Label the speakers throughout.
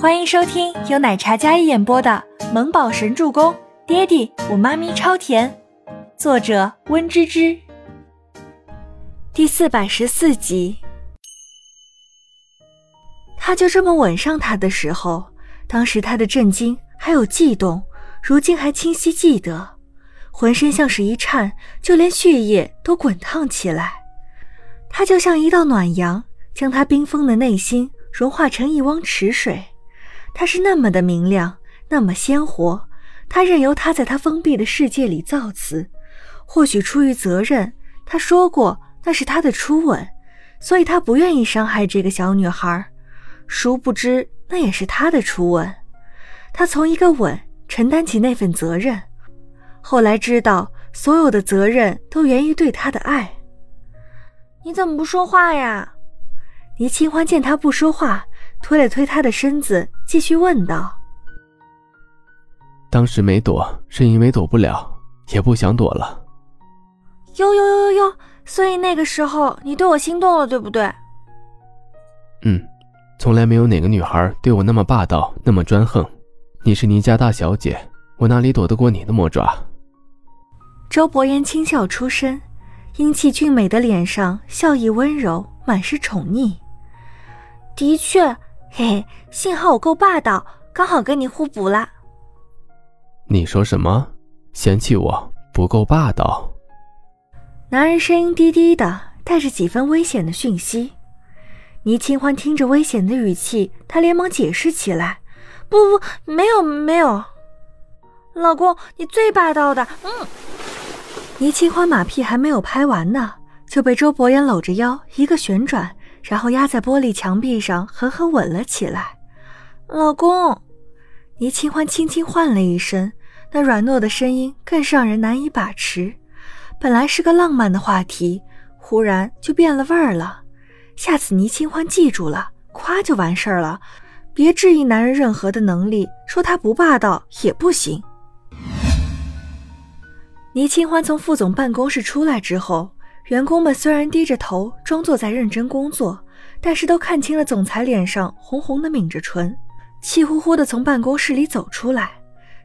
Speaker 1: 欢迎收听由奶茶嘉一演播的《萌宝神助攻》，爹地我妈咪超甜，作者温芝芝。第四百十四集，他就这么吻上她的时候，当时他的震惊还有悸动，如今还清晰记得，浑身像是一颤，就连血液都滚烫起来。他就像一道暖阳，将他冰封的内心融化成一汪池水。他是那么的明亮，那么鲜活。他任由他在他封闭的世界里造词，或许出于责任，他说过那是他的初吻，所以他不愿意伤害这个小女孩。殊不知那也是他的初吻。他从一个吻承担起那份责任，后来知道所有的责任都源于对他的爱。你怎么不说话呀？倪清欢见他不说话。推了推他的身子，继续问道：“
Speaker 2: 当时没躲，是因为躲不了，也不想躲了。”“
Speaker 1: 哟哟哟哟哟！所以那个时候你对我心动了，对不对？”“
Speaker 2: 嗯，从来没有哪个女孩对我那么霸道，那么专横。你是倪家大小姐，我哪里躲得过你的魔爪？”
Speaker 1: 周伯言轻笑出声，英气俊美的脸上笑意温柔，满是宠溺。的确。嘿嘿，幸好我够霸道，刚好跟你互补了。
Speaker 2: 你说什么？嫌弃我不够霸道？
Speaker 1: 男人声音低低的，带着几分危险的讯息。倪清欢听着危险的语气，她连忙解释起来：“不不，没有没有，老公，你最霸道的。”嗯。倪清欢马屁还没有拍完呢，就被周伯言搂着腰一个旋转。然后压在玻璃墙壁上，狠狠吻了起来。老公，倪清欢轻轻唤了一声，那软糯的声音更是让人难以把持。本来是个浪漫的话题，忽然就变了味儿了。下次倪清欢记住了，夸就完事儿了，别质疑男人任何的能力，说他不霸道也不行。倪清欢从副总办公室出来之后。员工们虽然低着头，装作在认真工作，但是都看清了总裁脸上红红的抿着唇，气呼呼的从办公室里走出来。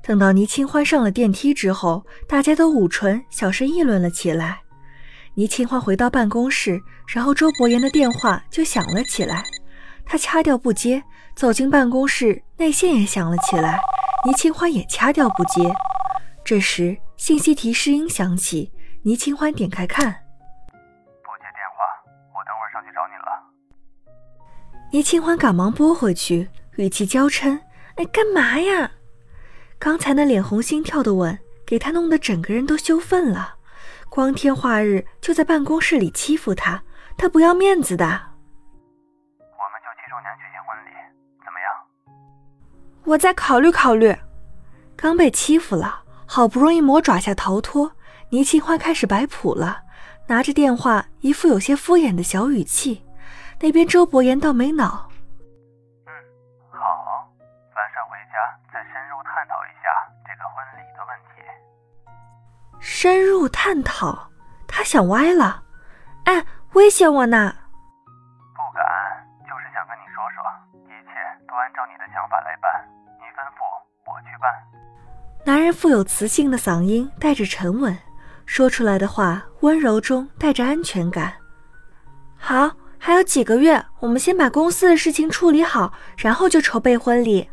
Speaker 1: 等到倪清欢上了电梯之后，大家都捂唇，小声议论了起来。倪清欢回到办公室，然后周伯言的电话就响了起来，他掐掉不接，走进办公室，内线也响了起来，倪清欢也掐掉不接。这时信息提示音响起，倪清欢点开看。倪清欢赶忙拨回去，语气娇嗔：“哎，干嘛呀？刚才那脸红心跳的吻，给他弄得整个人都羞愤了。光天化日就在办公室里欺负他，他不要面子的。”
Speaker 3: 我们就七周年举行婚礼，怎么样？
Speaker 1: 我再考虑考虑。刚被欺负了，好不容易磨爪下逃脱，倪清欢开始摆谱了，拿着电话，一副有些敷衍的小语气。那边周伯言倒没恼。
Speaker 3: 嗯，好，晚上回家再深入探讨一下这个婚礼的问题。
Speaker 1: 深入探讨？他想歪了？哎，威胁我呢？
Speaker 3: 不敢，就是想跟你说说，一切都按照你的想法来办，你吩咐我去办。
Speaker 1: 男人富有磁性的嗓音带着沉稳，说出来的话温柔中带着安全感。好。还有几个月，我们先把公司的事情处理好，然后就筹备婚礼。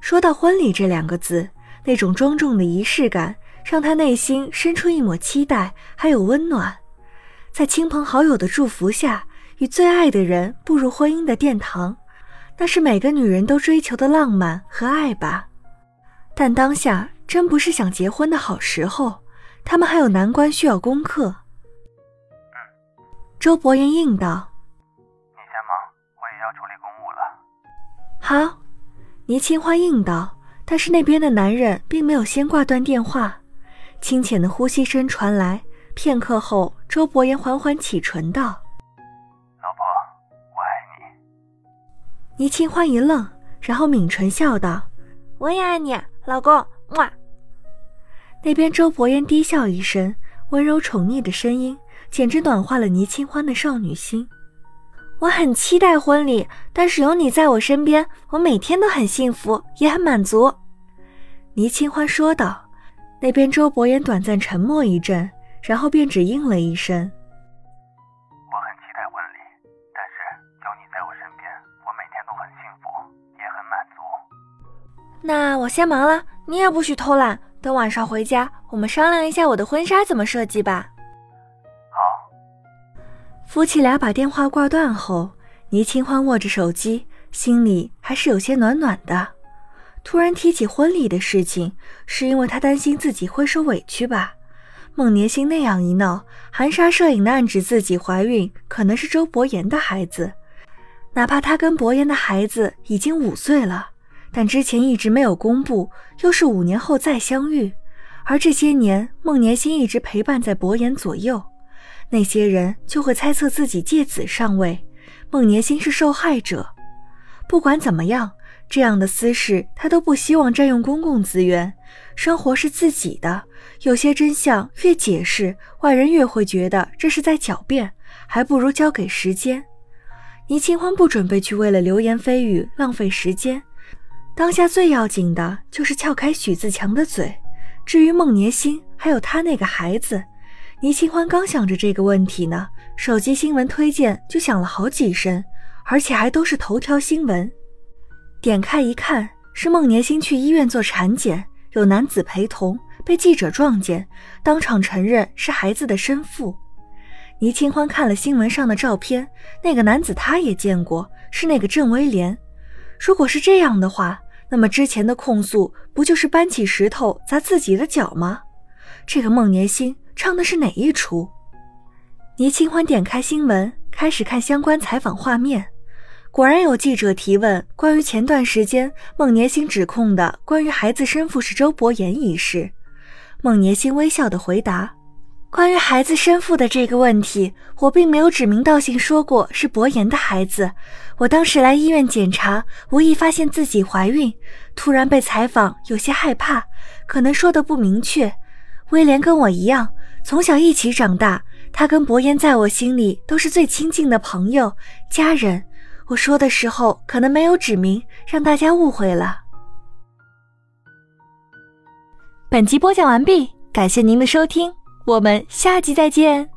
Speaker 1: 说到婚礼这两个字，那种庄重的仪式感让他内心生出一抹期待，还有温暖。在亲朋好友的祝福下，与最爱的人步入婚姻的殿堂，那是每个女人都追求的浪漫和爱吧。但当下真不是想结婚的好时候，他们还有难关需要攻克。周伯言应道：“
Speaker 3: 你先忙，我也要处理公务了。”
Speaker 1: 好，倪清欢应道。但是那边的男人并没有先挂断电话，清浅的呼吸声传来。片刻后，周伯言缓缓启唇道：“
Speaker 3: 老婆，我爱你。”
Speaker 1: 倪清欢一愣，然后抿唇笑道：“我也爱你，老公。”哇！那边周伯言低笑一声，温柔宠溺的声音。简直暖化了倪清欢的少女心。我很期待婚礼，但是有你在我身边，我每天都很幸福，也很满足。”倪清欢说道。那边周伯言短暂沉默一阵，然后便只应了一声：“
Speaker 3: 我很期待婚礼，但是有你在我身边，我每天都很幸福，也很满足。”
Speaker 1: 那我先忙了，你也不许偷懒。等晚上回家，我们商量一下我的婚纱怎么设计吧。夫妻俩把电话挂断后，倪清欢握着手机，心里还是有些暖暖的。突然提起婚礼的事情，是因为他担心自己会受委屈吧？孟年星那样一闹，含沙射影的暗指自己怀孕可能是周伯言的孩子，哪怕他跟伯言的孩子已经五岁了，但之前一直没有公布，又是五年后再相遇，而这些年孟年星一直陪伴在伯言左右，那些人就会猜测自己借子上位，孟年星是受害者。不管怎么样。这样的私事，他都不希望占用公共资源。生活是自己的，有些真相越解释，外人越会觉得这是在狡辩，还不如交给时间。倪清欢不准备去为了流言蜚语浪费时间，当下最要紧的就是撬开许自强的嘴。至于孟年星，还有他那个孩子，倪清欢刚想着这个问题呢，手机新闻推荐就响了好几声，而且还都是头条新闻。点开一看，是孟年星去医院做产检，有男子陪同，被记者撞见，当场承认是孩子的生父。倪清欢看了新闻上的照片，那个男子他也见过，是那个郑威廉。如果是这样的话，那么之前的控诉不就是搬起石头砸自己的脚吗？这个孟年星唱的是哪一出？倪清欢点开新闻，开始看相关采访画面。果然有记者提问关于前段时间孟年星指控的关于孩子生父是周伯言一事，孟年星微笑的回答：“关于孩子生父的这个问题，我并没有指名道姓说过是伯言的孩子。我当时来医院检查，无意发现自己怀孕，突然被采访，有些害怕，可能说的不明确。威廉跟我一样，从小一起长大，他跟伯言在我心里都是最亲近的朋友、家人。”我说的时候可能没有指明，让大家误会了。本集播讲完毕，感谢您的收听，我们下集再见。